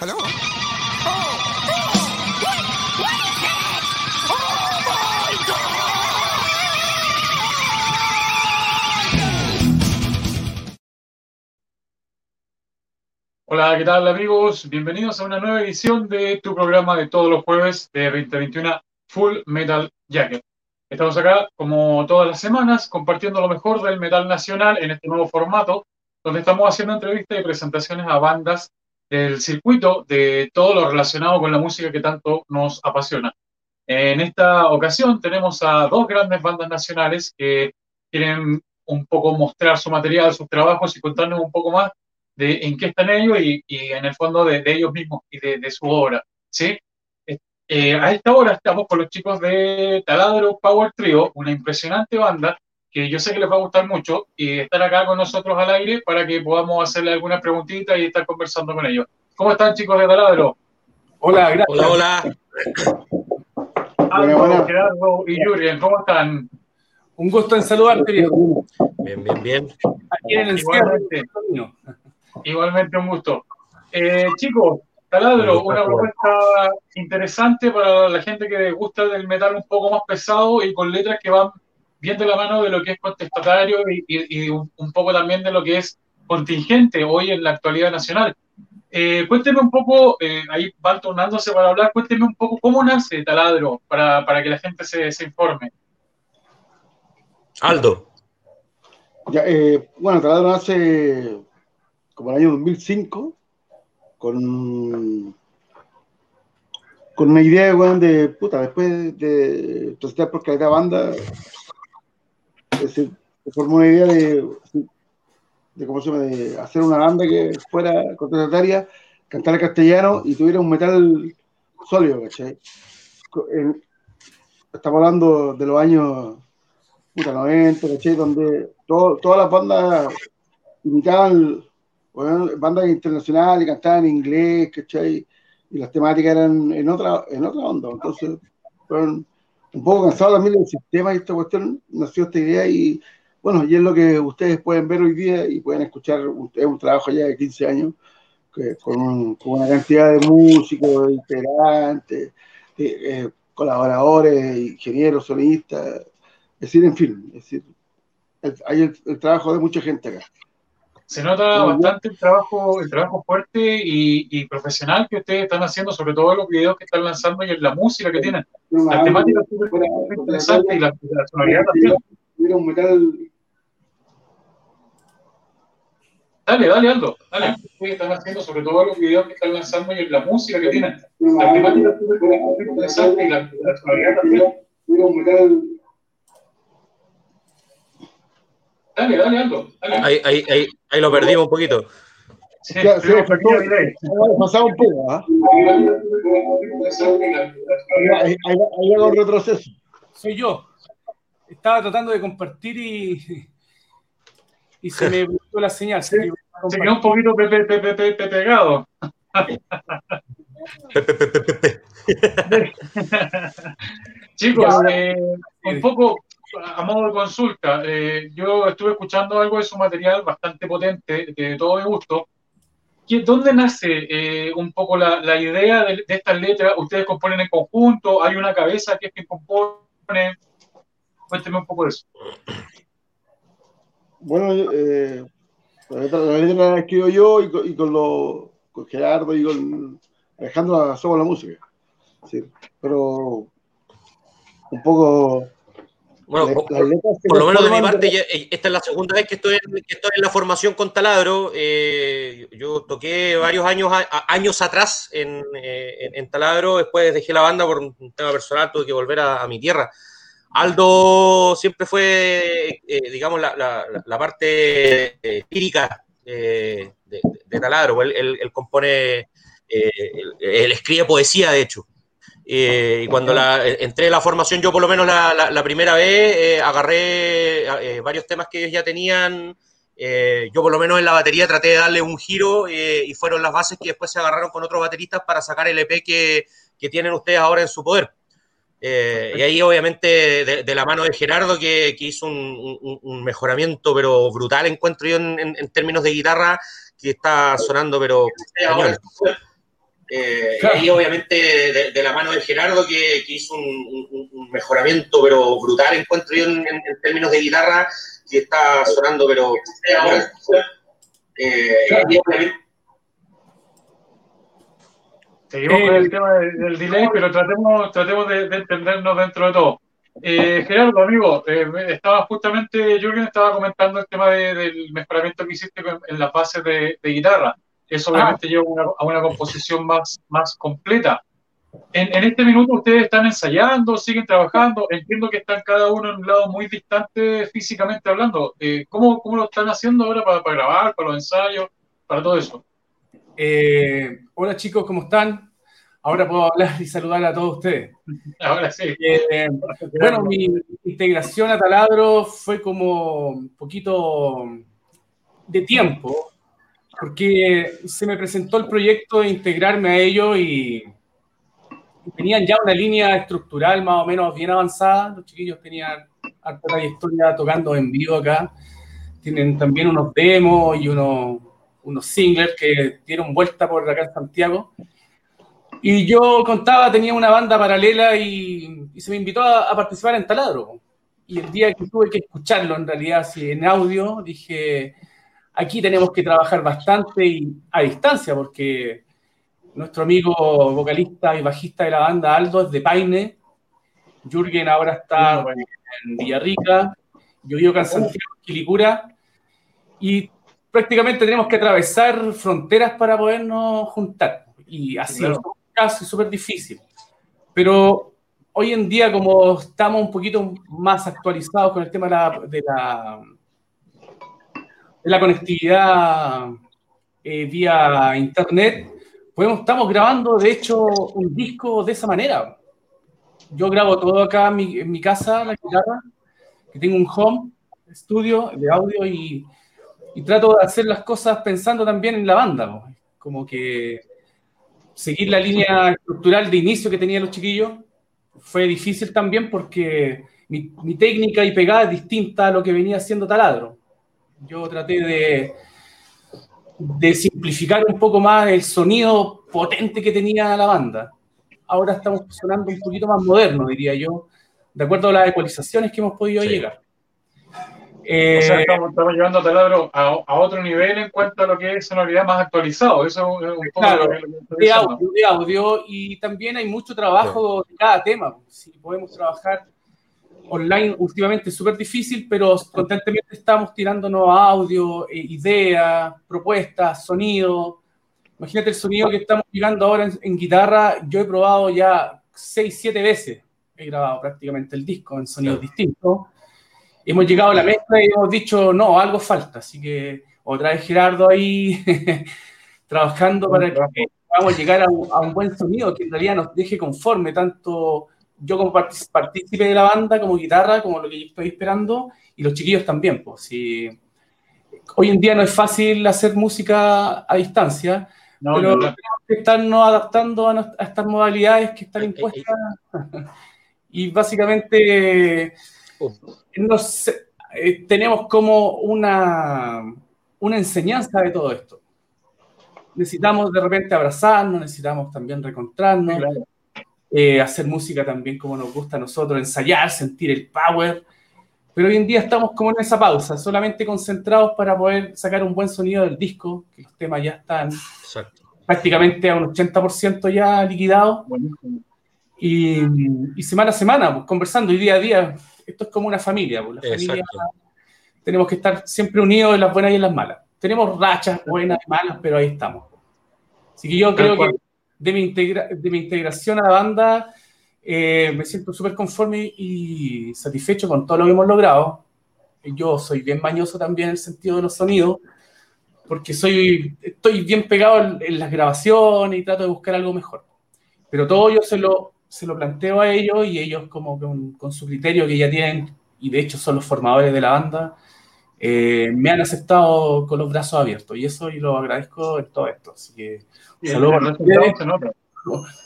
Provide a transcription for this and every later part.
My Hola, ¿qué tal amigos? Bienvenidos a una nueva edición de tu programa de todos los jueves de 2021 Full Metal Jacket. Estamos acá como todas las semanas compartiendo lo mejor del metal nacional en este nuevo formato, donde estamos haciendo entrevistas y presentaciones a bandas del circuito de todo lo relacionado con la música que tanto nos apasiona. En esta ocasión tenemos a dos grandes bandas nacionales que quieren un poco mostrar su material, sus trabajos y contarnos un poco más de en qué están ellos y, y en el fondo de, de, ellos mismos y de, de su obra. ¿sí? Eh, a esta hora estamos con los chicos de Taladro Power Trio, una impresionante banda que yo sé que les va a gustar mucho y estar acá con nosotros al aire para que podamos hacerle algunas preguntitas y estar conversando con ellos. ¿Cómo están chicos de Taladro? Hola, gracias. Hola, hola. Aldo, bueno, Gerardo y Jurien, ¿cómo están? Un gusto en saludarte, viejo. Bien, bien, bien. Aquí en el Igualmente. Igualmente un gusto. Eh, chicos, Taladro, una propuesta interesante para la gente que gusta del metal un poco más pesado y con letras que van bien de la mano de lo que es contestatario y, y, y un, un, poco también de lo que es contingente hoy en la actualidad nacional. Eh, cuénteme un poco, eh, ahí van tornándose para hablar, cuénteme un poco cómo nace Taladro para, para que la gente se, se informe. Aldo. Ya, eh, bueno, Taladro nace como en el año 2005 con, con una idea, weón, de puta, después de presentar por calidad banda, se, se, formó una idea de, ¿cómo se llama?, de hacer una banda que fuera contestataria, cantar en castellano y tuviera un metal sólido, ¿cachai? Estamos hablando de los años puta, 90, ¿cachai? Donde todo, todas las bandas imitaban bueno, bandas internacionales cantaban en inglés, ¿cachai? Y las temáticas eran en otra, en otra onda. Entonces, fueron un poco cansados también del sistema y esta cuestión, nació esta idea y, bueno, y es lo que ustedes pueden ver hoy día y pueden escuchar, es un trabajo ya de 15 años, con, un, con, una cantidad de músicos, integrantes, eh, colaboradores, ingenieros, solistas, es decir, en fin, es decir, hay el, el trabajo de mucha gente acá se nota bastante el trabajo, el trabajo fuerte y, y, profesional que ustedes están haciendo, sobre todo los videos que están lanzando y en la música que tienen. La temática es súper interesante y la, la sonoridad también. Un metal. Dale, dale, Aldo, dale. Ustedes están haciendo sobre todo los videos que están lanzando y en la música que tienen. La temática es súper interesante y la, la sonoridad también. Un metal. Dale, dale, Aldo. Dale. Ahí, ahí, ahí, ahí lo perdimos un poquito. Sí, Ya, sí, sí, sí, pasado un poco, ¿ah? Ahí, ahí, ahí hago un retroceso. Soy yo. Estaba tratando de compartir y, y se me bloqueó la señal. Sí, se quedó un poquito pe, pe, pe, pe, pe pegado. Chicos, eh, un poco a modo de consulta, eh, yo estuve escuchando algo de su material bastante potente, de todo mi gusto. ¿Dónde nace eh, un poco la, idea de, estas letras? ¿Ustedes componen en conjunto? ¿Hay una cabeza que es quien compone? Cuénteme un poco de eso. Bueno, eh, la, letra, la, letra, la escribo yo y con, y con, lo, con Gerardo y con Alejandro la música. Sí, pero un poco bueno, por, por, lo menos de mi parte, ya, esta es la segunda vez que estoy en, que estoy en la formación con Taladro. Eh, yo toqué varios años, a, años atrás en, en, en, Taladro, después dejé la banda por un tema personal, tuve que volver a, a mi tierra. Aldo siempre fue, eh, digamos, la, la, la, parte eh, lírica de, de, de, Taladro. Él, él, él compone, eh, él, él escribe poesía, de hecho. Eh, y cuando la, entré en la formación, yo por lo menos la, la, la primera vez eh, agarré eh, varios temas que ellos ya tenían. Eh, yo por lo menos en la batería traté de darle un giro eh, y fueron las bases que después se agarraron con otros bateristas para sacar el EP que, que tienen ustedes ahora en su poder. y ahí obviamente de, de, la mano de Gerardo que, que hizo un, un, un, mejoramiento pero brutal encuentro yo en, en, en, términos de guitarra que está sonando pero... Eh, Y obviamente, de, la mano de Gerardo, que, hizo un, mejoramiento, pero brutal, encuentro yo en, términos de guitarra, que está sonando, pero. Eh, Seguimos con el tema del, delay, pero tratemos, tratemos de, entendernos dentro de todo. Eh, Gerardo, amigo, eh, estaba justamente, Jürgen estaba comentando el tema del mejoramiento que hiciste en las bases de, guitarra. Eso obviamente ah. lleva a una composición más, más completa. En, en, este minuto ustedes están ensayando, siguen trabajando. Entiendo que están cada uno en un lado muy distante físicamente hablando. Eh, ¿cómo, ¿cómo, lo están haciendo ahora para, para, grabar, para los ensayos, para todo eso? Eh, hola chicos, ¿cómo están? Ahora puedo hablar y saludar a todos ustedes. Ahora sí. Eh, bueno, mi integración a Taladro fue como un poquito de tiempo, porque se me presentó el proyecto de integrarme a ello y tenían ya una línea estructural más o menos bien avanzada. Los chiquillos tenían harta trayectoria tocando en vivo acá. Tienen también unos demos y unos, unos singles que dieron vuelta por acá en Santiago. Y yo contaba, tenía una banda paralela y, se me invitó a, participar en Taladro. Y el día que tuve que escucharlo, en realidad, así en audio, dije, aquí tenemos que trabajar bastante y a distancia, porque nuestro amigo vocalista y bajista de la banda, Aldo, es de Paine. Jürgen ahora está en Villarrica. Yo vivo acá en Santiago, Quilicura. Y prácticamente tenemos que atravesar fronteras para podernos juntar. Y así es casi súper difícil. Pero hoy en día, como estamos un poquito más actualizados con el tema de la, de la, de la conectividad eh, vía internet, estamos grabando, de hecho, un disco de esa manera. Yo grabo todo acá en mi, casa, la guitarra, que tengo un home estudio de audio y, trato de hacer las cosas pensando también en la banda. Como que seguir la línea estructural de inicio que tenían los chiquillos fue difícil también porque mi, mi técnica y pegada es distinta a lo que venía haciendo Taladro. Yo traté de, de simplificar un poco más el sonido potente que tenía la banda. Ahora estamos sonando un poquito más moderno, diría yo, de acuerdo a las ecualizaciones que hemos podido llegar. Eh, o sea, estamos, llevando a Taladro a, otro nivel en cuanto a lo que es sonoridad más actualizado. Eso es un poco claro, de audio, de audio, y también hay mucho trabajo de cada tema. Si podemos trabajar online últimamente es súper difícil, pero constantemente estamos tirándonos audio, eh, ideas, propuestas, sonido. Imagínate el sonido que estamos llegando ahora en, guitarra. Yo he probado ya 6, 7 veces. He grabado prácticamente el disco en sonidos distintos. Hemos llegado a la mezcla y hemos dicho, no, algo falta. Así que otra vez Gerardo ahí trabajando para que podamos llegar a a un buen sonido que en realidad nos deje conforme tanto yo como partícipe de la banda, como guitarra, como lo que estoy esperando, y los chiquillos también. Pues, si, hoy en día no es fácil hacer música a distancia, pero tenemos que estarnos adaptando a, estas modalidades que están impuestas. y básicamente eh, tenemos como una, una enseñanza de todo esto. Necesitamos de repente abrazarnos, necesitamos también reencontrarnos. Eh, hacer música también como nos gusta a nosotros, ensayar, sentir el power. Pero hoy en día estamos como en esa pausa, solamente concentrados para poder sacar un buen sonido del disco, que los temas ya están prácticamente a un 80% ya liquidados. Y, semana a semana, pues, conversando y día a día, esto es como una familia. Pues, la familia tenemos que estar siempre unidos en las buenas y en las malas. Tenemos rachas buenas y malas, pero ahí estamos. Así que yo creo que de mi, de mi integración a la banda, eh, me siento súper conforme y satisfecho con todo lo que hemos logrado. Yo soy bien mañoso también en el sentido de los sonidos, porque soy, estoy bien pegado en, las grabaciones y trato de buscar algo mejor. Pero todo yo se lo, se lo planteo a ellos y ellos como con, con su criterio que ya tienen, y de hecho son los formadores de la banda, eh, me han aceptado con los brazos abiertos y eso y lo agradezco en todo esto. Así que saludos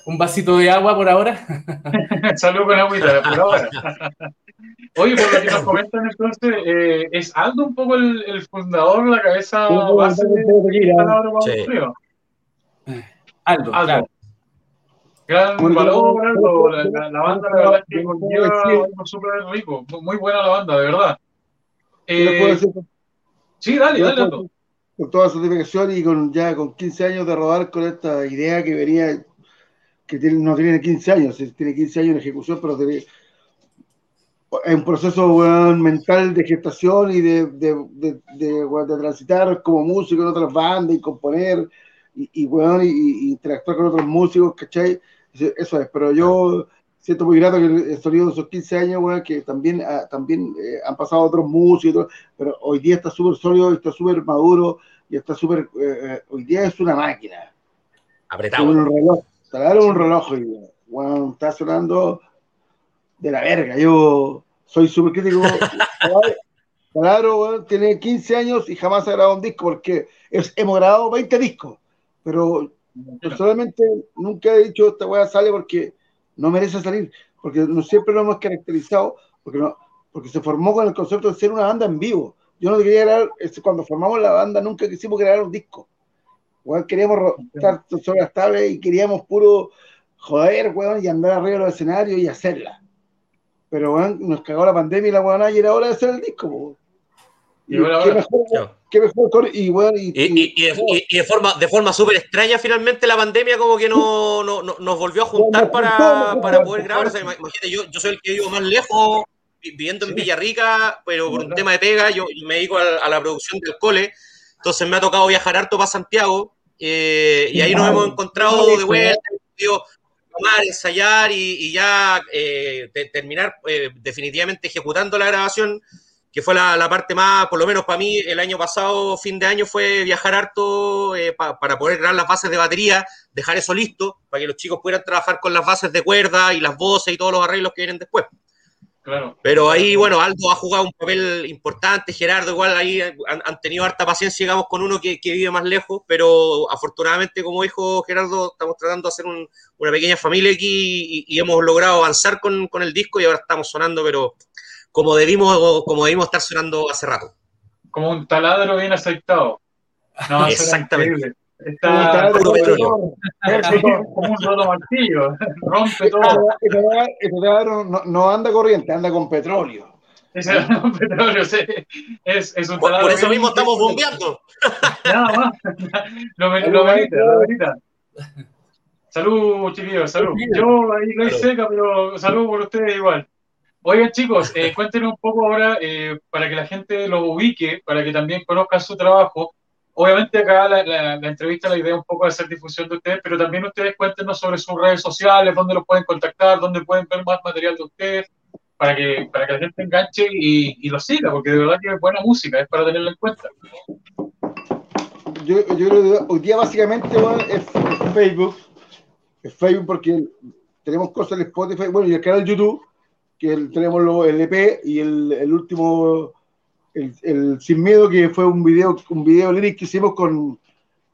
Un vasito de agua por ahora. Saludos con agüita por ahora. Oye, por lo que nos comentan entonces, eh, ¿es Aldo un poco el, el fundador, la cabeza base de, Aldo, Aldo, Gran valor, la, la, banda la verdad que conlleva algo súper rico, muy buena la banda, de verdad. Eh, sí, dale, dale. Con toda su dirección y con ya con 15 años de rodar con esta idea que venía, que tiene, no tiene 15 años, tiene 15 años en ejecución, pero tiene, es un proceso mental de gestación y de, de, de, de, transitar como músico en otras bandas y componer y, y, y, interactuar con otros músicos, ¿cachai? Eso es, pero yo siento muy grato que el sonido de esos 15 años, que también, ah, también eh, han pasado otros músicos, pero hoy día está súper sólido, está súper maduro y está súper, eh, eh, hoy día es una máquina. Apretado. Un reloj, un reloj día. Bueno, está sonando de la verga. Yo soy súper crítico. Claro, tiene 15 años y jamás ha grabado un disco porque hemos grabado 20 discos, pero personalmente nunca he dicho esta weá sale porque no merece salir, porque no siempre lo hemos caracterizado, porque, no, porque se formó con el concepto de ser una banda en vivo. Yo no quería grabar, cuando formamos la banda nunca quisimos grabar un disco. queríamos estar sobre las tablas y queríamos puro joder, weón, y andar arriba de los escenarios y hacerla. Pero, weón, nos cagó la pandemia y la weón, y era hora de hacer el disco, Y, qué, mejor, qué mejor, y, bueno, y, y, y, de forma de forma súper extraña finalmente la pandemia como que no, no, no nos volvió a juntar para, para poder grabar. O sea, imagínate, yo, yo soy el que vivo más lejos, viviendo en Villarrica, pero por un tema de pega, yo me dedico a, a, la producción del cole, entonces me ha tocado viajar harto para Santiago, eh, y ahí nos hemos encontrado de vuelta, tomar, ensayar y, ya eh, terminar eh, definitivamente ejecutando la grabación, que fue la, parte más, por lo menos para mí, el año pasado, fin de año, fue viajar harto eh, para poder grabar las bases de batería, dejar eso listo, para que los chicos pudieran trabajar con las bases de cuerda y las voces y todos los arreglos que vienen después. Pero ahí, bueno, Aldo ha jugado un papel importante, Gerardo igual ahí han, tenido harta paciencia, digamos, con uno que, vive más lejos, pero afortunadamente, como dijo Gerardo, estamos tratando de hacer una pequeña familia aquí y, hemos logrado avanzar con, el disco y ahora estamos sonando, pero como debimos, como debimos estar sonando hace rato. Como un taladro bien aceitado. Exactamente. Está como, un solo martillo, rompe todo. Eso no, no, anda corriente, anda con petróleo. Es, con petróleo, sí. es, es un por, por eso mismo estamos bombeando. Nada más. Lo, lo merita, lo merita. Salud, chiquillos, salud. Yo ahí no hay seca, pero salud por ustedes igual. Oigan, chicos, eh, cuéntenos un poco ahora eh, para que la gente lo ubique, para que también conozcan su trabajo. Obviamente acá la, la, la, entrevista, la idea es un poco de hacer difusión de ustedes, pero también ustedes cuéntenos sobre sus redes sociales, dónde los pueden contactar, dónde pueden ver más material de ustedes, para que, para que la gente enganche y, y lo siga, porque de verdad que es buena música, es para tenerla en cuenta. Yo, yo creo que hoy día básicamente bueno, es, es, Facebook, es Facebook porque tenemos cosas en Spotify, bueno, y el canal YouTube, que el, tenemos el EP y el, el último el, Sin Miedo, que fue un video, un video lírico que hicimos con,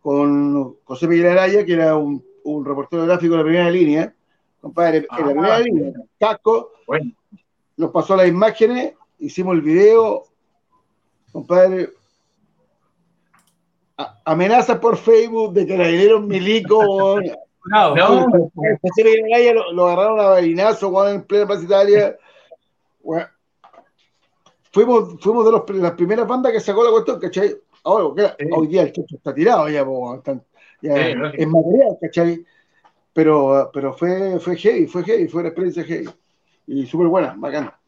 con José Miguel Araya, que era un, un reportero gráfico de la primera línea, compadre, en la ah, primera línea, casco, bueno. nos pasó las imágenes, hicimos el video, compadre, amenazas por Facebook de carabineros milico, no, no. Lo, lo, agarraron a balinazo, en plena plaza Italia, bueno, fuimos, fuimos de los, las primeras bandas que sacó la cuestión, ¿cachai? Ahora, sí. hoy día el chocho está tirado ya, ya sí, es material, ¿cachai? Pero, pero fue, fue heavy, fue heavy, fue una experiencia heavy. Y súper buena, bacana.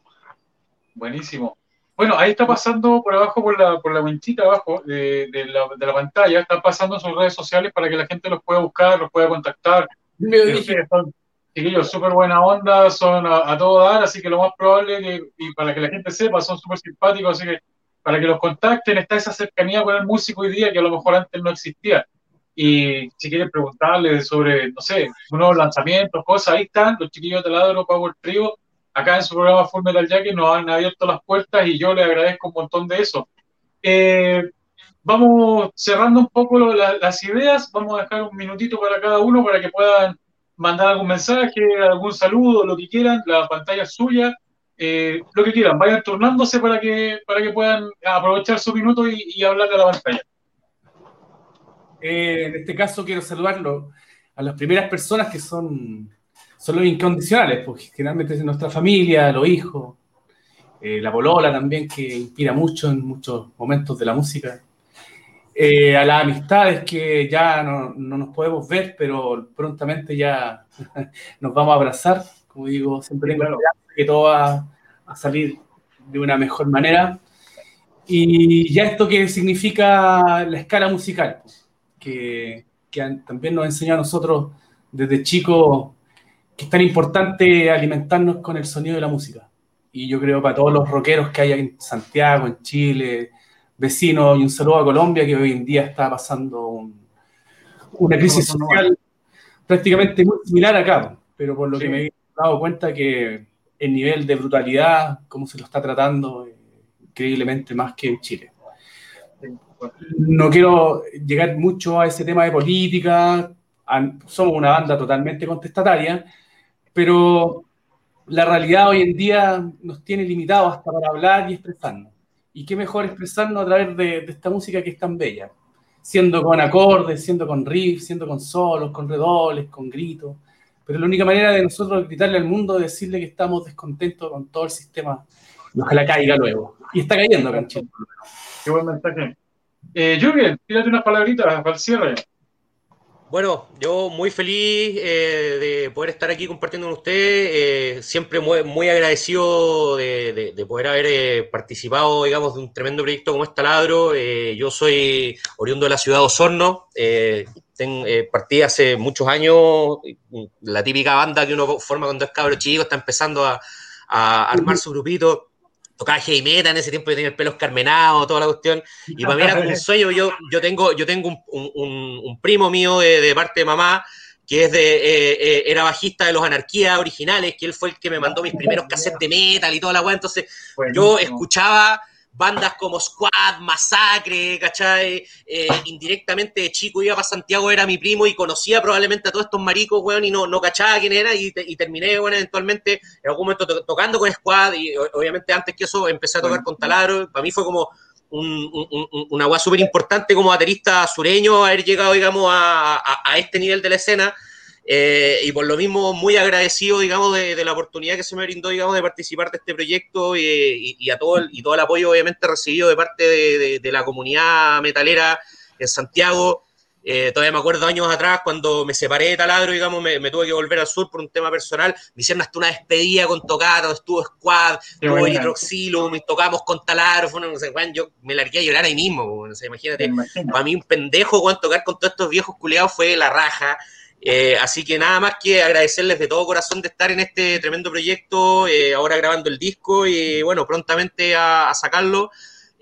Buenísimo. Bueno, ahí está pasando por abajo, por la, por la winchita abajo de, de, la, de la pantalla, está pasando sus redes sociales para que la gente los pueda buscar, los pueda contactar. Me dije. Chiquillos, súper buena onda, son a, a, todo dar, así que lo más probable, que, y para que la gente sepa, son súper simpáticos, así que para que los contacten, está esa cercanía con el músico hoy día que a lo mejor antes no existía. Y si quieren preguntarle sobre, no sé, unos lanzamientos, cosas, ahí están los chiquillos de Ladro Power Trio, acá en su programa Full Metal Jacket nos han abierto las puertas y yo les agradezco un montón de eso. Eh, vamos cerrando un poco la, las ideas, vamos a dejar un minutito para cada uno para que puedan mandar algún mensaje, algún saludo, lo que quieran, la pantalla es suya, eh, lo que quieran, vayan turnándose para que, para que puedan aprovechar su minuto y, y hablar de la pantalla. Eh, en este caso quiero saludarlo a las primeras personas que son son los incondicionales, porque generalmente es nuestra familia, los hijos, eh, la polola también, que inspira mucho en muchos momentos de la música. Eh, a las amistades que ya no, no, nos podemos ver, pero prontamente ya nos vamos a abrazar. Como digo, siempre tengo que todo va a salir de una mejor manera. Y ya esto que significa la escala musical, que, que también nos enseñó a nosotros desde chicos que es tan importante alimentarnos con el sonido de la música. Y yo creo para todos los rockeros que hay en Santiago, en Chile, vecinos, y un saludo a Colombia, que hoy en día está pasando una crisis social prácticamente muy similar acá, pero por lo que me he dado cuenta que el nivel de brutalidad, cómo se lo está tratando, increíblemente más que en Chile. No quiero llegar mucho a ese tema de política, somos una banda totalmente contestataria, pero la realidad hoy en día nos tiene limitados hasta para hablar y expresarnos. Y qué mejor expresarnos a través de, esta música que es tan bella, siendo con acordes, siendo con riffs, siendo con solos, con redobles, con gritos. Pero la única manera de nosotros gritarle al mundo es decirle que estamos descontentos con todo el sistema ojalá caiga luego. Y está cayendo, Canchito. Qué buen mensaje. Eh, Jürgen, tírate unas palabritas para el cierre. Bueno, yo muy feliz eh, de poder estar aquí compartiendo con ustedes, eh, siempre muy, agradecido de, poder haber eh, participado, digamos, de un tremendo proyecto como este Taladro. yo soy oriundo de la ciudad de Osorno, partí hace muchos años, la típica banda que uno forma cuando es cabro chico, está empezando a armar su grupito tocaba heavy metal en ese tiempo, yo tenía el pelo escarmenado, toda la cuestión, y para mí era como un sueño, yo, yo tengo, yo tengo un, un, primo mío de, parte de mamá, que es de, eh, eh, era bajista de los Anarquías originales, que él fue el que me mandó mis primeros cassettes de metal y toda la weá, entonces yo escuchaba bandas como Squad, Masacre, ¿cachai? Eh, indirectamente de chico iba para Santiago, era mi primo y conocía probablemente a todos estos maricos, weón, y no, no cachaba quién era y, terminé, bueno, eventualmente en algún momento tocando con Squad y obviamente antes que eso empecé a tocar con Taladro, para mí fue como una weá súper importante como baterista sureño haber llegado, digamos, a, a este nivel de la escena eh, y por lo mismo, muy agradecido, digamos, de, la oportunidad que se me brindó, digamos, de participar de este proyecto y, a todo el, y todo el apoyo, obviamente, recibido de parte de, la comunidad metalera en Santiago. Eh, todavía me acuerdo años atrás, cuando me separé de Taladro, digamos, me, tuve que volver al sur por un tema personal. Me hicieron hasta una despedida con Tocato, estuvo Squad, estuvo Hidroxilum, y tocamos con Taladro. Fue no sé, yo me largué a llorar ahí mismo. imagínate, para mí un pendejo, cuando tocar con todos estos viejos culiados fue la raja. Eh, así que nada más que agradecerles de todo corazón de estar en este tremendo proyecto, eh, ahora grabando el disco y bueno, prontamente a, sacarlo.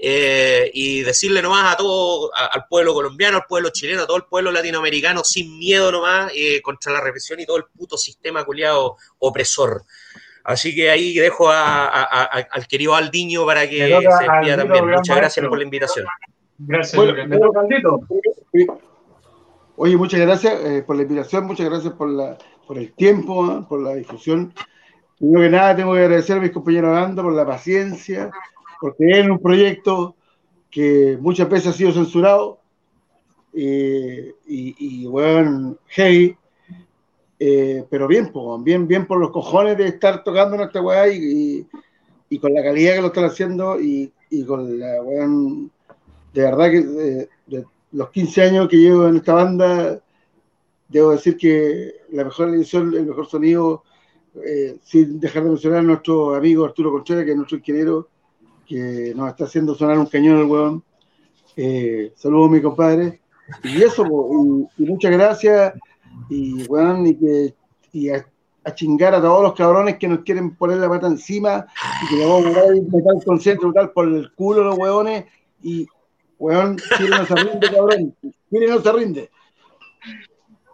Eh, y decirle nomás a todo, al pueblo colombiano, al pueblo chileno, a todo el pueblo latinoamericano, sin miedo nomás, contra la represión y todo el puto sistema culiado opresor. Así que ahí dejo al querido Aldiño para que se despida también. Muchas gracias por la invitación. Gracias, bueno. Oye, muchas gracias eh, por la invitación, muchas gracias por, la, por el tiempo, ¿ah? por la difusión. Primero que nada, tengo que agradecer a mis compañeros Ando por la paciencia, porque es un proyecto que muchas veces ha sido censurado eh, y, bueno, heavy, eh, pero bien, bien, bien por los cojones de estar tocando nuestra weá y, y, con la calidad que lo están haciendo y, con la weá, de verdad que los 15 años que llevo en esta banda, debo decir que la mejor edición, el mejor sonido, eh, sin dejar de mencionar a nuestro amigo Arturo Contreras, que es nuestro ingeniero, que nos está haciendo sonar un cañón el hueón. Eh, saludos, mi compadre. Y eso, y, muchas gracias. Y, weón, y, que, y a, chingar a todos los cabrones que nos quieren poner la pata encima y que le vamos a meter el concentro tal por el culo los hueones. Y, Weón, Chile no se rinde, cabrón. Chile no se rinde.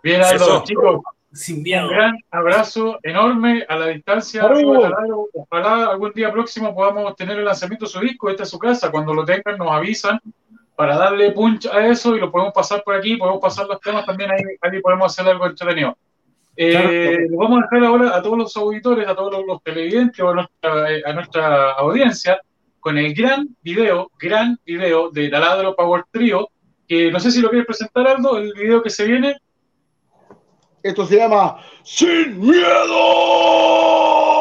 Bien, Aldo, chicos. Sin miedo. Un gran abrazo enorme a la distancia. Ojalá algún día próximo podamos tener el lanzamiento de su disco. Esta es su casa. Cuando lo tengan, nos avisan para darle punch a eso y lo podemos pasar por aquí. Podemos pasar los temas también. Ahí, ahí podemos hacer algo entretenido. Eh, vamos a dejar ahora a todos los auditores, a todos los, televidentes, a nuestra, a nuestra audiencia con el gran video, gran video de Taladro Power Trio, que no sé si lo quieres presentar, Aldo, el video que se viene. Esto se llama Sin Miedo.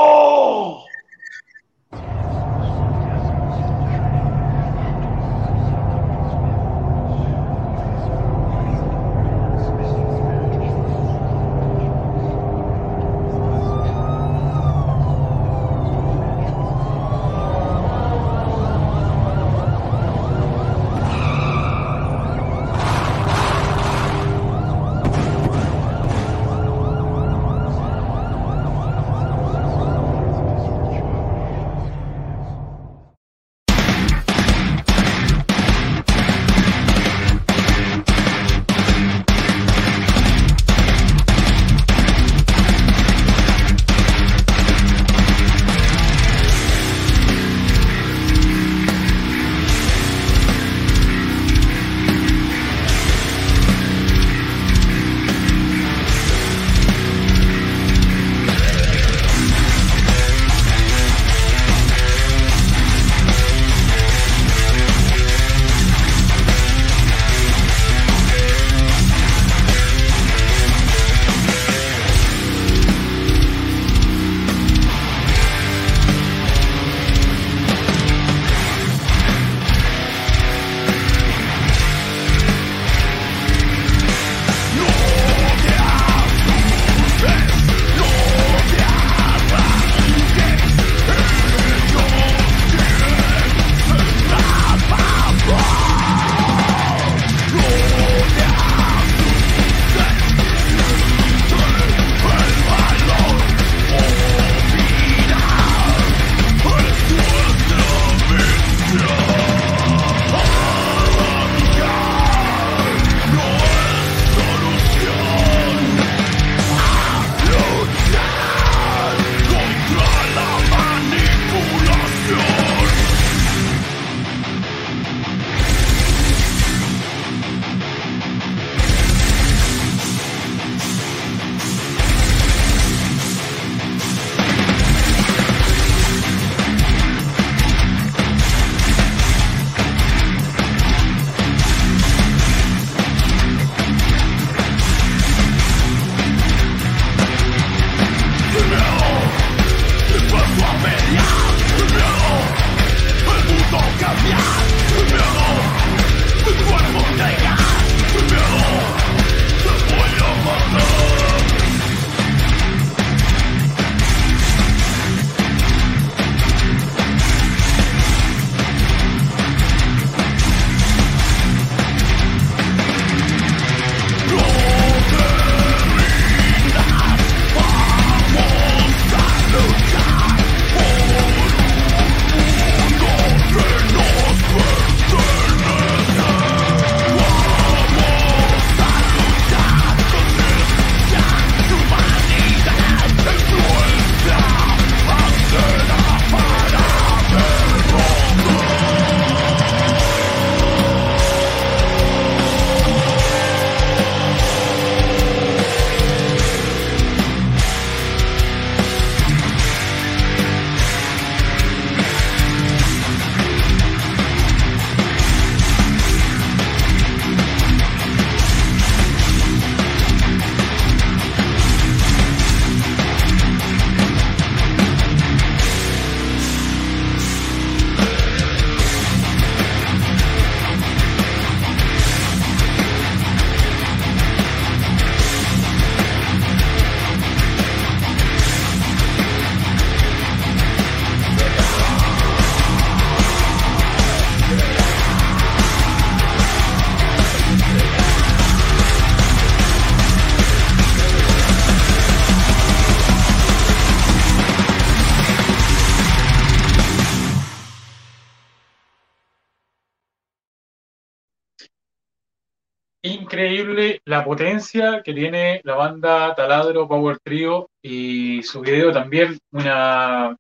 La potencia que tiene la banda Taladro Power Trio y su video también una,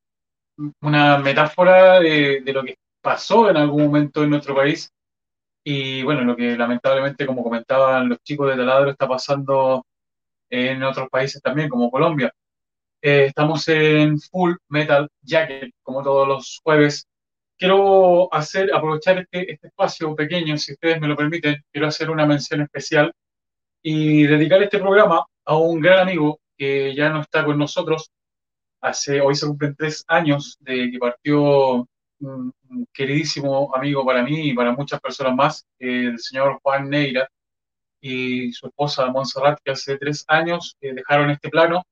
una metáfora de, lo que pasó en algún momento en nuestro país y bueno, lo que lamentablemente, como comentaban los chicos de Taladro, está pasando en otros países también, como Colombia. Eh, estamos en Full Metal Jacket, como todos los jueves, quiero hacer, aprovechar este, este, espacio pequeño, si ustedes me lo permiten, quiero hacer una mención especial y dedicar este programa a un gran amigo que ya no está con nosotros. Hace, hoy se cumplen tres años de que partió un, queridísimo amigo para mí y para muchas personas más, el señor Juan Neira y su esposa Montserrat, que hace tres años eh, dejaron este plano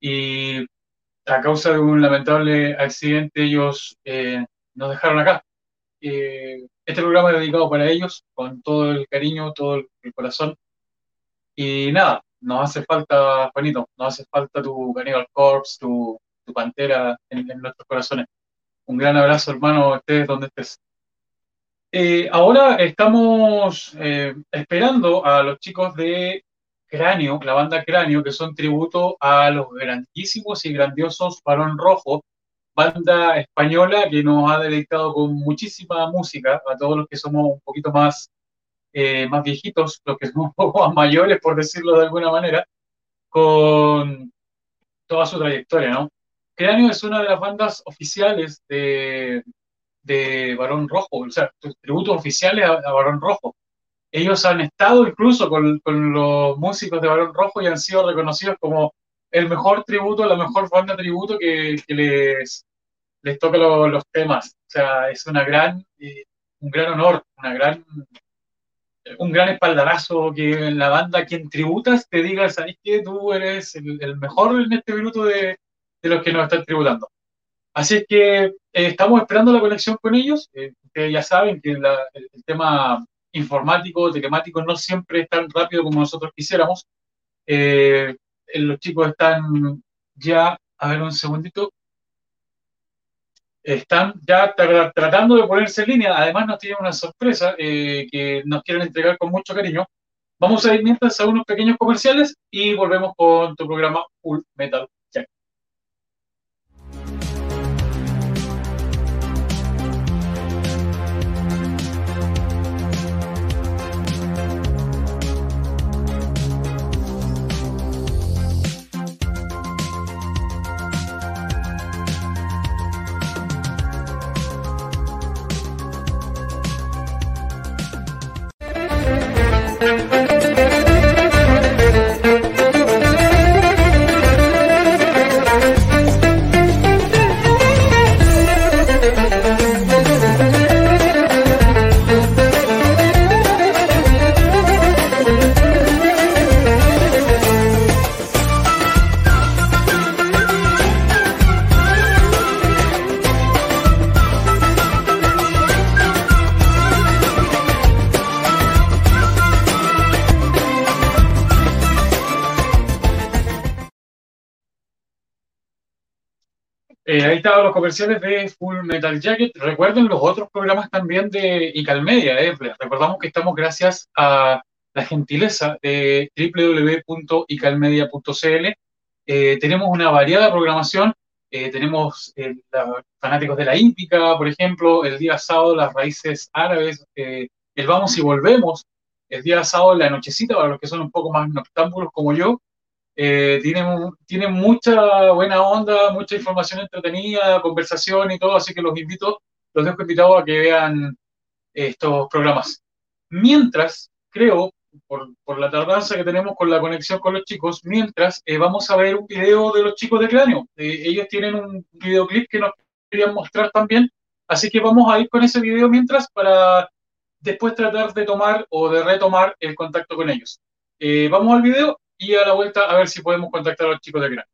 y a causa de un lamentable accidente ellos eh, nos dejaron acá. Eh, este programa es dedicado para ellos, con todo el cariño, todo el, corazón. Y nada, nos hace falta, Juanito, nos hace falta tu Cannibal Corpse, tu, tu pantera en, nuestros corazones. Un gran abrazo, hermano, estés donde estés. Eh, ahora estamos esperando a los chicos de Cráneo, la banda Cráneo, que son tributo a los grandísimos y grandiosos Barón Rojo, banda española que nos ha deleitado con muchísima música, a todos los que somos un poquito más, eh, más viejitos, los que somos un poco más mayores, por decirlo de alguna manera, con toda su trayectoria, ¿no? Cráneo es una de las bandas oficiales de, de Barón Rojo, o sea, tributos oficiales a Barón Rojo ellos han estado incluso con, los músicos de Barón Rojo y han sido reconocidos como el mejor tributo, la mejor banda tributo que, les, les toca los temas. O sea, es una gran, eh, un gran honor, una gran, un gran espaldarazo que la banda quien tributas te diga, ¿sabes que Tú eres el, mejor en este minuto de, los que nos están tributando. Así es que eh, estamos esperando la conexión con ellos. Eh, ustedes ya saben que el tema informático, telemático, no siempre es tan rápido como nosotros quisiéramos. Eh, los chicos están ya, a ver un segundito, están ya tratando de ponerse en línea. Además nos tienen una sorpresa eh, que nos quieren entregar con mucho cariño. Vamos a ir mientras a unos pequeños comerciales y volvemos con tu programa Full Metal comerciales de Full Metal Jacket. Recuerden los otros programas también de Icalmedia. Eh. Recordamos que estamos gracias a la gentileza de www.icalmedia.cl. Eh, tenemos una variada programación. Eh, tenemos fanáticos de la hípica, por ejemplo, el día sábado las raíces árabes, el vamos y volvemos, el día sábado la nochecita para los que son un poco más noctámbulos como yo, eh, tiene, mucha buena onda, mucha información entretenida, conversación y todo, así que los invito, los dejo invitados a que vean estos programas. Mientras, creo, por, la tardanza que tenemos con la conexión con los chicos, mientras eh, vamos a ver un video de los chicos de Cráneo. Eh, ellos tienen un videoclip que nos querían mostrar también, así que vamos a ir con ese video mientras para después tratar de tomar o de retomar el contacto con ellos. vamos al video y a la vuelta a ver si podemos contactar a los chicos de Gran.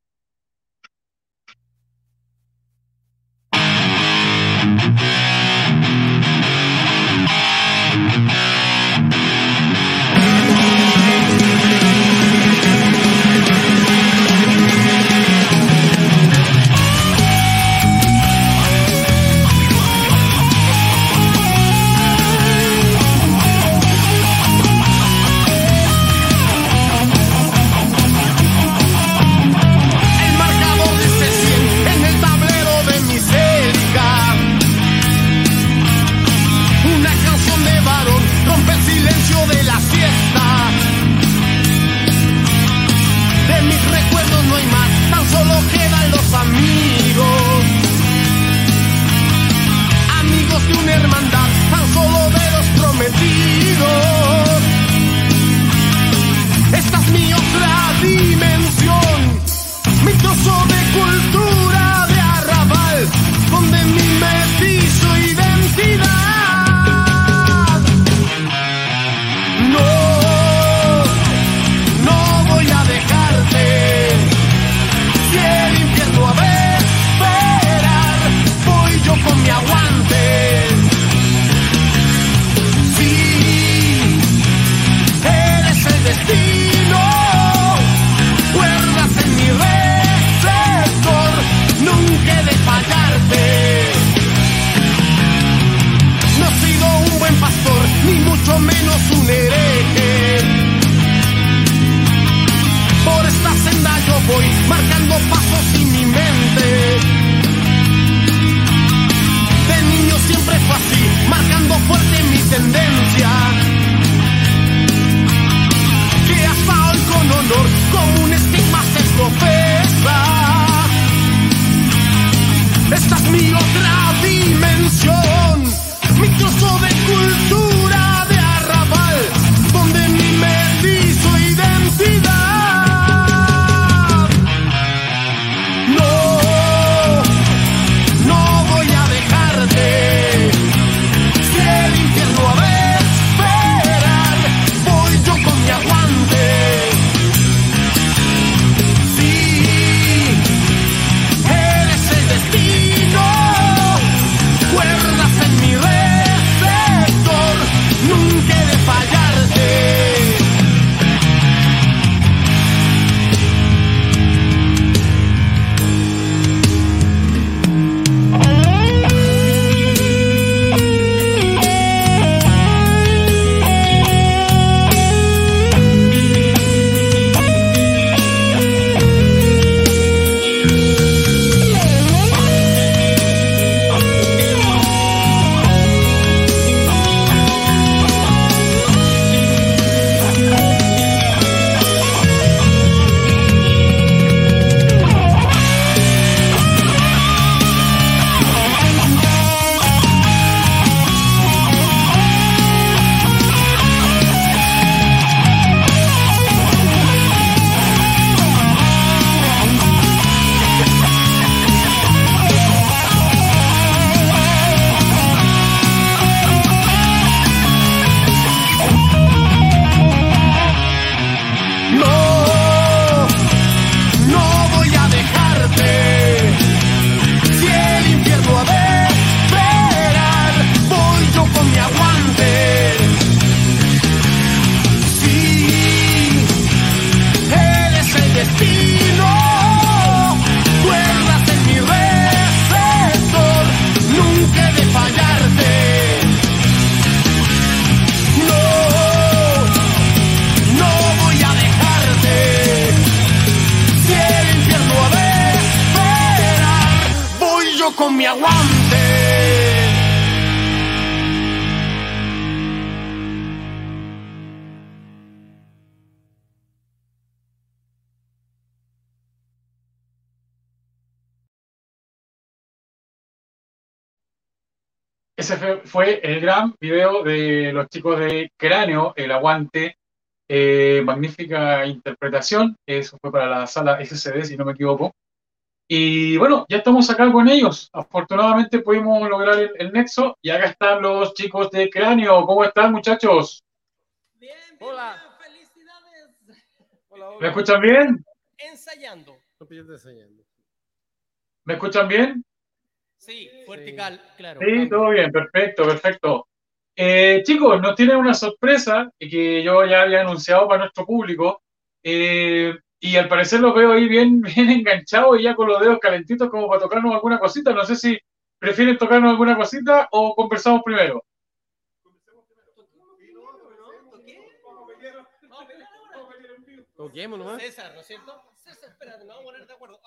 Con mi aguante. Ese fue, el gran video de los chicos de Cráneo, El Aguante. Eh, magnífica interpretación. Eso fue para la sala SCD, si no me equivoco. Y bueno, ya estamos acá con ellos. Afortunadamente pudimos lograr el, el nexo. Y acá están los chicos de Cráneo. ¿Cómo están, muchachos? Bien, bien, Hola. bien, felicidades. Hola, ¿Me escuchan bien? Ensayando. ¿Me escuchan bien? Sí, vertical, claro. Sí, todo bien, perfecto, perfecto. Eh, chicos, nos tienen una sorpresa que yo ya había anunciado para nuestro público. eh, y al parecer los veo ahí bien, bien enganchados y ya con los dedos calentitos como para tocarnos alguna cosita. No sé si prefieren tocarnos alguna cosita o conversamos primero. Toquemos nomás. César, ¿no es cierto? César, espérate, nos vamos a poner de acuerdo.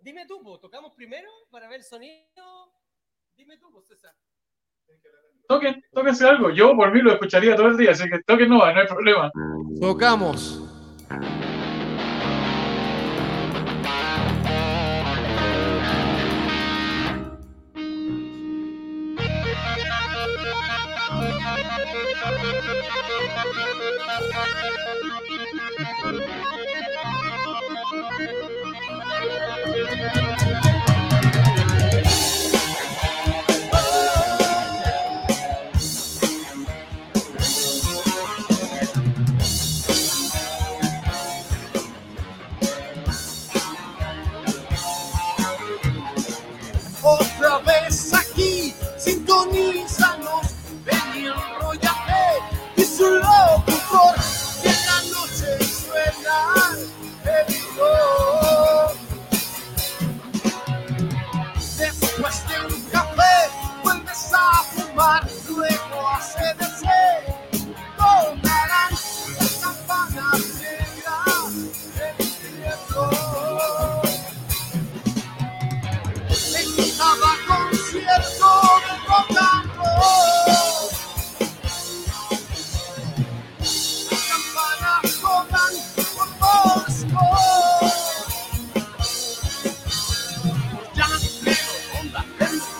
Dime tú, po, ¿tocamos primero para ver el sonido? Dime tú, po, César. Toquen, tóquense algo. Yo por mí lo escucharía todo el día, así que toquen no, no hay problema. Tocamos. Thank you.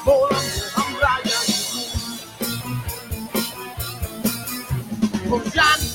Bolam Ambraya Bojan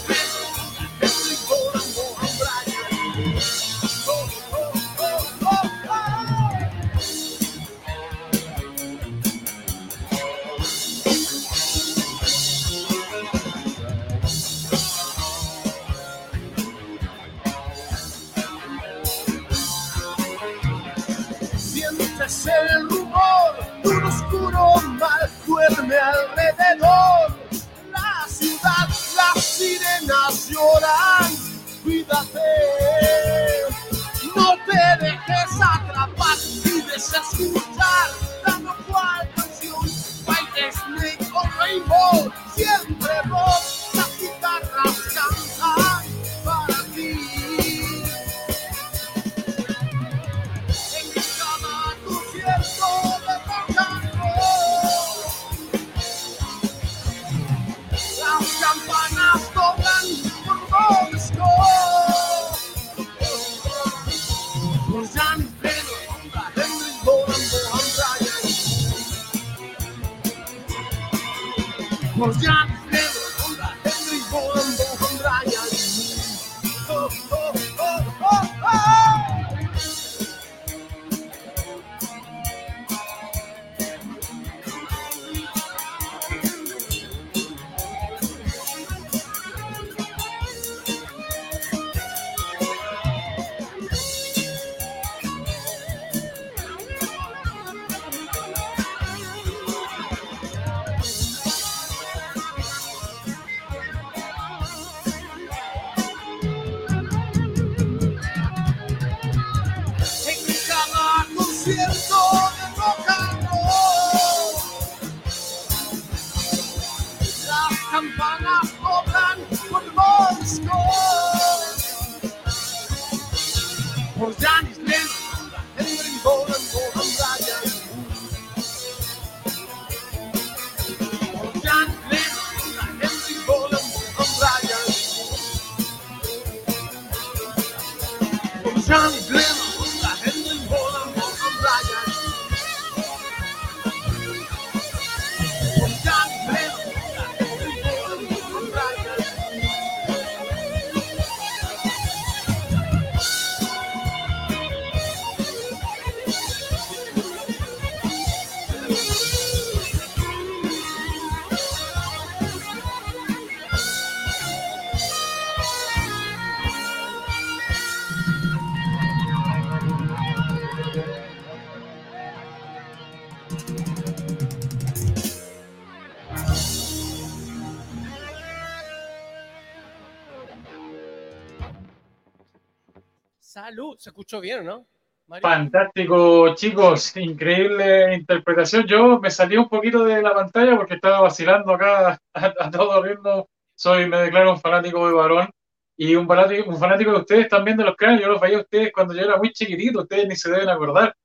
Salud, se escuchó bien, ¿no? Mario? Fantástico, chicos, increíble interpretación. Yo me salí un poquito de la pantalla porque estaba vacilando acá a, a todo ritmo. Soy, me declaro un fanático de varón y un fanático, un fanático de ustedes también de los cráneos. Yo los veía a ustedes cuando yo era muy chiquitito, ustedes ni se deben acordar.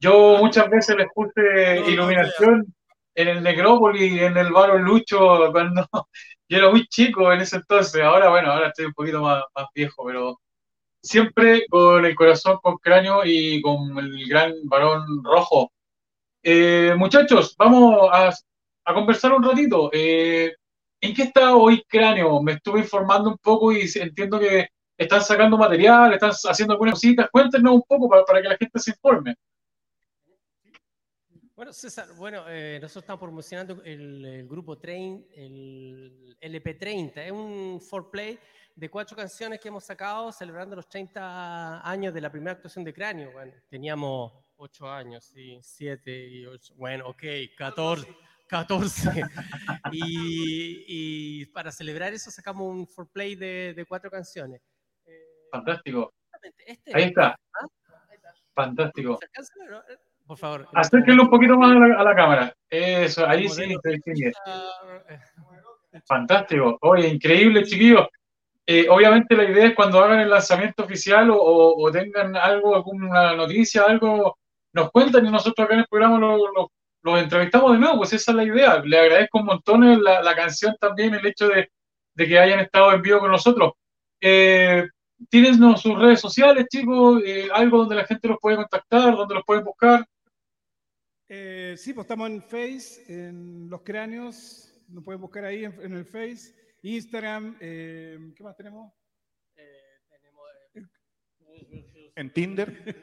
Yo muchas veces les puse no, iluminación en el Necrópolis, en el Barón Lucho, cuando yo era muy chico en ese entonces. Ahora, bueno, ahora estoy un poquito más, más viejo, pero siempre con el corazón con cráneo y con el gran varón rojo. Eh, muchachos, vamos a, conversar un ratito. Eh, ¿en qué está hoy cráneo? Me estuve informando un poco y entiendo que están sacando material, están haciendo algunas cositas. Cuéntenos un poco para, que la gente se informe. Bueno, César, bueno, eh, nosotros estamos promocionando el, grupo Train, el LP30. Es un foreplay de cuatro canciones que hemos sacado celebrando los 30 años de la primera actuación de Cráneo. Bueno, teníamos 8 años, sí, 7 y 8. Bueno, ok, 14. 14. y, y para celebrar eso sacamos un foreplay de, de cuatro canciones. Eh, Fantástico. este, Ahí está. ¿ah? Fantástico. Por favor. Acérquenlo un poquito más a la, a la cámara. Eso, ahí sí eh, Fantástico. Oye, increíble, chiquillos. Eh, obviamente la idea es cuando hagan el lanzamiento oficial o, tengan algo, alguna noticia, algo, nos cuentan y nosotros acá en el programa los lo, entrevistamos de nuevo, pues esa es la idea. Le agradezco un montón la, la canción también, el hecho de, de que hayan estado en vivo con nosotros. Eh, tírennos sus redes sociales, chicos, eh, algo donde la gente los puede contactar, donde los pueden buscar. Eh, sí, pues estamos en Face, en Los Cráneos, nos pueden buscar ahí en, en el Face. Instagram, eh, ¿qué más tenemos? Eh, tenemos, eh, En Tinder,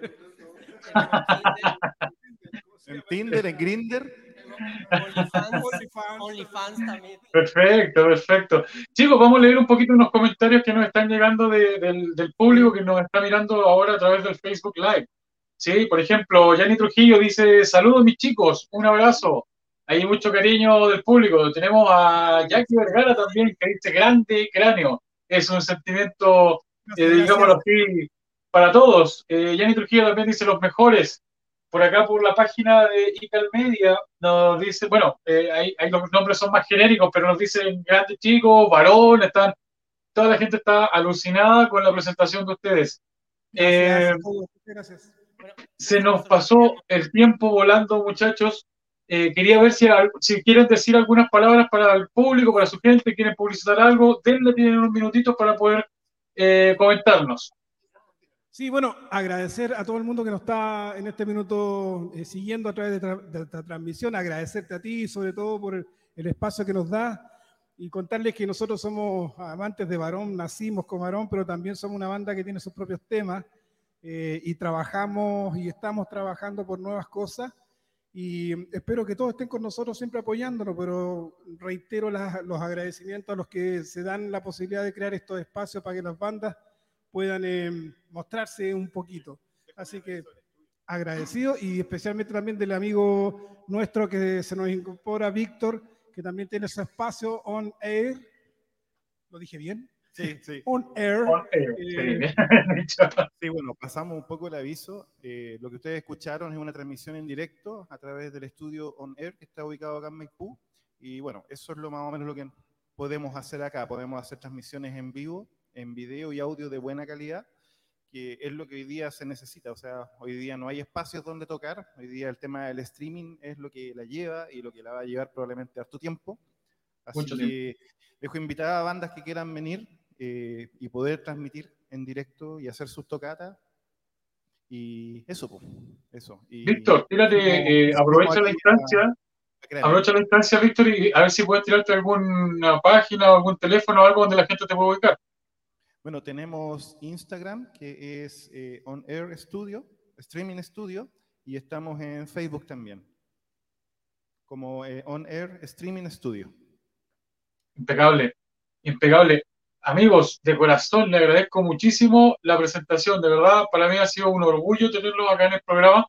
en Tinder, en Grinder. OnlyFans, OnlyFans. OnlyFans también. Perfecto, perfecto. Chicos, vamos a leer un poquito unos comentarios que nos están llegando de- del, del público que nos está mirando ahora a través del Facebook Live. Sí, por ejemplo, Yanni Trujillo dice, saludos mis chicos, un abrazo. Hay mucho cariño del público. Tenemos a Jackie Vergara también, que dice, grande cráneo. Es un sentimiento, eh, digámoslo así, para todos. Eh, Yanni Trujillo también dice, los mejores. Por acá, por la página de Ical Media, nos dice, bueno, eh, ahí, ahí los nombres son más genéricos, pero nos dicen grandes chicos, varón, están, toda la gente está alucinada con la presentación de ustedes. Eh, Gracias todos, gracias. Se nos pasó el tiempo volando, muchachos. Eh, quería ver si, si quieren decir algunas palabras para el público, para su gente, quieren publicitar algo, denle, tienen unos minutitos para poder eh, comentarnos. Sí, bueno, agradecer a todo el mundo que nos está en este minuto eh, siguiendo a través de, tra- de esta transmisión, agradecerte a ti sobre todo por el, el espacio que nos da y contarles que nosotros somos amantes de Varón, nacimos con Varón, pero también somos una banda que tiene sus propios temas eh, y trabajamos y estamos trabajando por nuevas cosas y espero que todos estén con nosotros siempre apoyándonos, pero reitero las- los agradecimientos a los que se dan la posibilidad de crear estos espacios para que las bandas puedan eh, mostrarse un poquito. Así que agradecido y especialmente también del amigo nuestro que se nos incorpora, Víctor, que también tiene su espacio on air. ¿Lo dije bien? Sí, sí. On air. Eh, Eh, sí. Sí, bueno, pasamos un poco el aviso. Eh, lo que ustedes escucharon es una transmisión en directo a través del estudio On Air que está ubicado acá en Maipú. Y bueno, eso es lo más o menos lo que podemos hacer acá. Podemos hacer transmisiones en vivo, en video y audio de buena calidad, que es lo que hoy día se necesita. O sea, hoy día no hay espacios donde tocar. Hoy día el tema del streaming es lo que la lleva y lo que la va a llevar probablemente harto tiempo. Así Mucho que dejo invitar a bandas que quieran venir eh, y poder transmitir en directo y hacer sus tocatas. Y eso, pues, eso. Y Víctor, tírate, eh, aprovecha la instancia, aprovecha la instancia, Víctor, y a ver si puedes tirarte alguna página o algún teléfono o algo donde la gente te pueda ubicar. Bueno, tenemos Instagram, que es eh, On Air Studio, Streaming Studio, y estamos en Facebook también, como eh, On Air Streaming Studio. Impecable, impecable. Amigos, de corazón, le agradezco muchísimo la presentación, de verdad, para mí ha sido un orgullo tenerlos acá en el programa.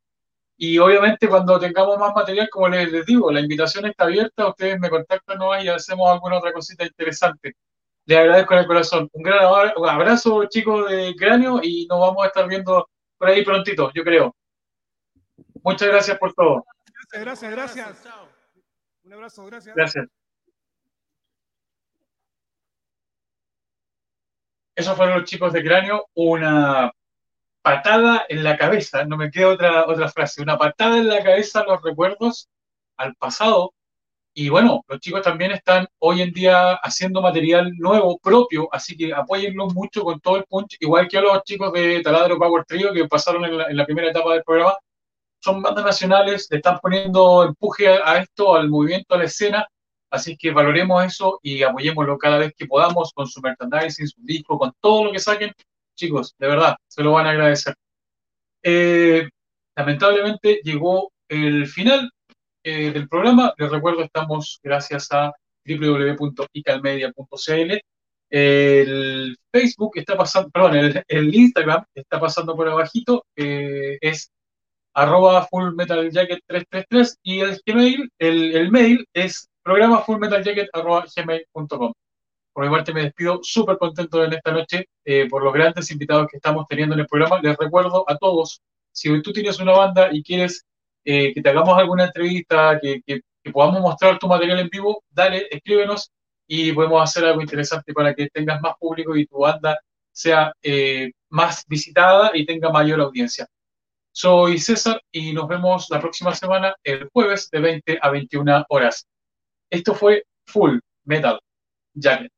Y obviamente cuando tengamos más material, como les, les digo, la invitación está abierta, ustedes me contactan nomás y hacemos alguna otra cosita interesante. Les agradezco de corazón. Un gran abrazo, chicos de Cráneo, y nos vamos a estar viendo por ahí prontito, yo creo. Muchas gracias por todo. Gracias, gracias, gracias. Chao. Un abrazo, gracias. Gracias. Esos fueron los chicos de cráneo, una patada en la cabeza, no me queda otra, otra frase, una patada en la cabeza a los recuerdos, al pasado. Y bueno, los chicos también están hoy en día haciendo material nuevo, propio, así que apóyenlos mucho con todo el punch, igual que a los chicos de Taladro Power Trio que pasaron en la, primera etapa del programa. Son bandas nacionales, le están poniendo empuje a esto, al movimiento, a la escena, Así que valoremos eso y apoyémoslo cada vez que podamos con su merchandising, su disco, con todo lo que saquen. Chicos, de verdad, se lo van a agradecer. Eh, lamentablemente llegó el final eh, del programa. Les recuerdo, estamos gracias a www.icalmedia.cl. El Facebook está pasando, perdón, el, Instagram está pasando por abajito, eh, es arroba fullmetaljacket333 y el Gmail, el mail es programa fullmetaljacket.gmail.com. Por mi parte me despido súper contento en esta noche eh, por los grandes invitados que estamos teniendo en el programa. Les recuerdo a todos, si tú tienes una banda y quieres eh, que te hagamos alguna entrevista, que, podamos mostrar tu material en vivo, dale, escríbenos y podemos hacer algo interesante para que tengas más público y tu banda sea eh, más visitada y tenga mayor audiencia. Soy César y nos vemos la próxima semana, el jueves de 20 a 21 horas. Esto fue Full Metal Jacket.